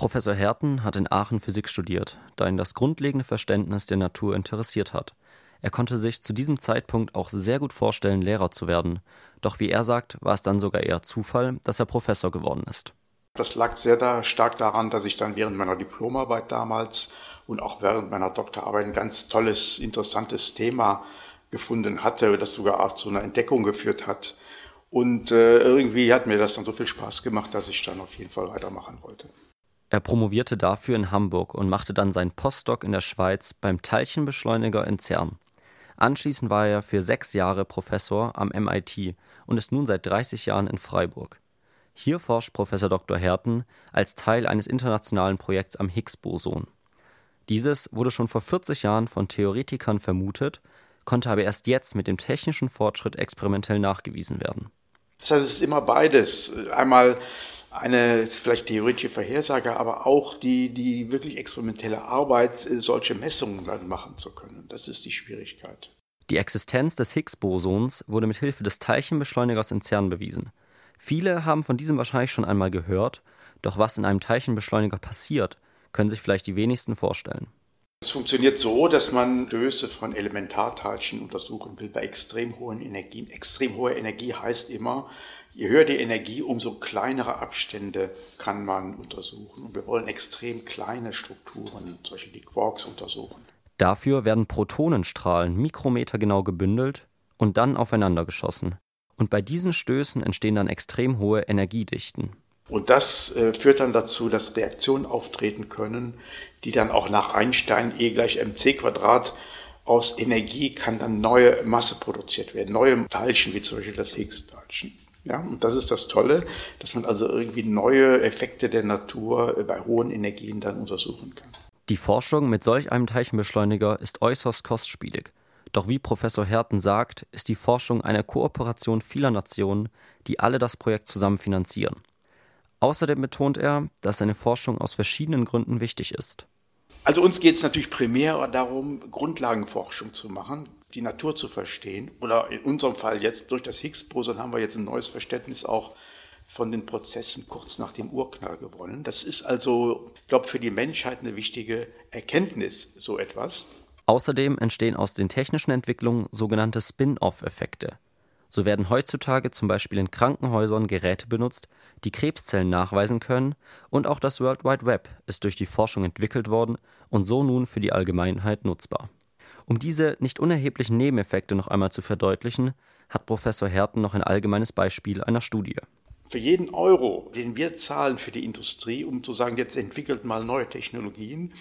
Professor Herten hat in Aachen Physik studiert, da ihn das grundlegende Verständnis der Natur interessiert hat. Er konnte sich zu diesem Zeitpunkt auch sehr gut vorstellen, Lehrer zu werden. Doch wie er sagt, war es dann sogar eher Zufall, dass er Professor geworden ist. Das lag sehr da, stark daran, dass ich dann während meiner Diplomarbeit damals und auch während meiner Doktorarbeit ein ganz tolles, interessantes Thema gefunden hatte, das sogar auch zu einer Entdeckung geführt hat. Und äh, irgendwie hat mir das dann so viel Spaß gemacht, dass ich dann auf jeden Fall weitermachen wollte. Er promovierte dafür in Hamburg und machte dann seinen Postdoc in der Schweiz beim Teilchenbeschleuniger in CERN. Anschließend war er für sechs Jahre Professor am MIT und ist nun seit 30 Jahren in Freiburg. Hier forscht Professor Dr. Herten als Teil eines internationalen Projekts am Higgs-Boson. Dieses wurde schon vor 40 Jahren von Theoretikern vermutet, konnte aber erst jetzt mit dem technischen Fortschritt experimentell nachgewiesen werden. Das heißt, es ist immer beides. Einmal eine vielleicht theoretische Vorhersage, aber auch die, die wirklich experimentelle Arbeit, solche Messungen dann machen zu können. Das ist die Schwierigkeit. Die Existenz des Higgs-Bosons wurde mit Hilfe des Teilchenbeschleunigers in CERN bewiesen. Viele haben von diesem wahrscheinlich schon einmal gehört, doch was in einem Teilchenbeschleuniger passiert, können sich vielleicht die wenigsten vorstellen. Es funktioniert so, dass man Stöße von Elementarteilchen untersuchen will bei extrem hohen Energien. Extrem hohe Energie heißt immer, je höher die Energie, umso kleinere Abstände kann man untersuchen. Und wir wollen extrem kleine Strukturen, solche die Quarks, untersuchen. Dafür werden Protonenstrahlen mikrometergenau gebündelt und dann aufeinander geschossen. Und bei diesen Stößen entstehen dann extrem hohe Energiedichten. Und das äh, führt dann dazu, dass Reaktionen auftreten können, die dann auch nach Einstein E gleich mc Quadrat aus Energie kann dann neue Masse produziert werden, neue Teilchen, wie zum Beispiel das Higgs-Teilchen. Ja, und das ist das Tolle, dass man also irgendwie neue Effekte der Natur äh, bei hohen Energien dann untersuchen kann. Die Forschung mit solch einem Teilchenbeschleuniger ist äußerst kostspielig. Doch wie Professor Herten sagt, ist die Forschung eine Kooperation vieler Nationen, die alle das Projekt zusammen finanzieren. Außerdem betont er, dass seine Forschung aus verschiedenen Gründen wichtig ist. Also uns geht es natürlich primär darum, Grundlagenforschung zu machen, die Natur zu verstehen. Oder in unserem Fall jetzt durch das Higgs-Boson haben wir jetzt ein neues Verständnis auch von den Prozessen kurz nach dem Urknall gewonnen. Das ist also, ich glaube, für die Menschheit eine wichtige Erkenntnis, so etwas. Außerdem entstehen aus den technischen Entwicklungen sogenannte Spin-off-Effekte. So werden heutzutage zum Beispiel in Krankenhäusern Geräte benutzt, die Krebszellen nachweisen können, und auch das World Wide Web ist durch die Forschung entwickelt worden und so nun für die Allgemeinheit nutzbar. Um diese nicht unerheblichen Nebeneffekte noch einmal zu verdeutlichen, hat Professor Herten noch ein allgemeines Beispiel einer Studie für jeden Euro, den wir zahlen für die Industrie, um zu sagen, jetzt entwickelt mal neue Technologien,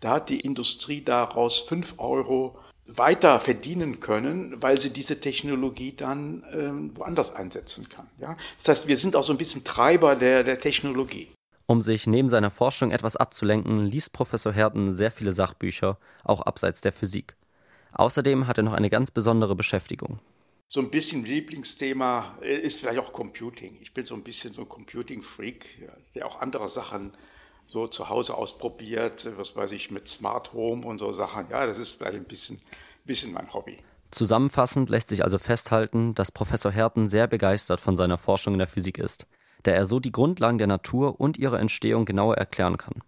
da hat die Industrie daraus fünf Euro weiter verdienen können, weil sie diese Technologie dann ähm, woanders einsetzen kann. Ja? Das heißt, wir sind auch so ein bisschen Treiber der, der Technologie. Um sich neben seiner Forschung etwas abzulenken, liest Professor Herten sehr viele Sachbücher, auch abseits der Physik. Außerdem hat er noch eine ganz besondere Beschäftigung so ein bisschen Lieblingsthema ist vielleicht auch Computing. Ich bin so ein bisschen so ein Computing-Freak, der auch andere Sachen so zu Hause ausprobiert, was weiß ich, mit Smart Home und so Sachen. Ja, das ist vielleicht ein bisschen, bisschen mein Hobby. Zusammenfassend lässt sich also festhalten, dass Professor Herten sehr begeistert von seiner Forschung in der Physik ist, da er so die Grundlagen der Natur und ihre Entstehung genauer erklären kann.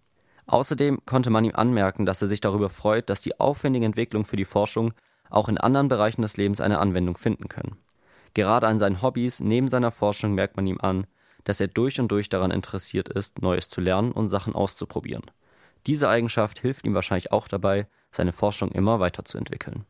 Außerdem konnte man ihm anmerken, dass er sich darüber freut, dass die aufwendige Entwicklung für die Forschung auch in anderen Bereichen des Lebens eine Anwendung finden können. Gerade an seinen Hobbys neben seiner Forschung merkt man ihm an, dass er durch und durch daran interessiert ist, Neues zu lernen und Sachen auszuprobieren. Diese Eigenschaft hilft ihm wahrscheinlich auch dabei, seine Forschung immer weiterzuentwickeln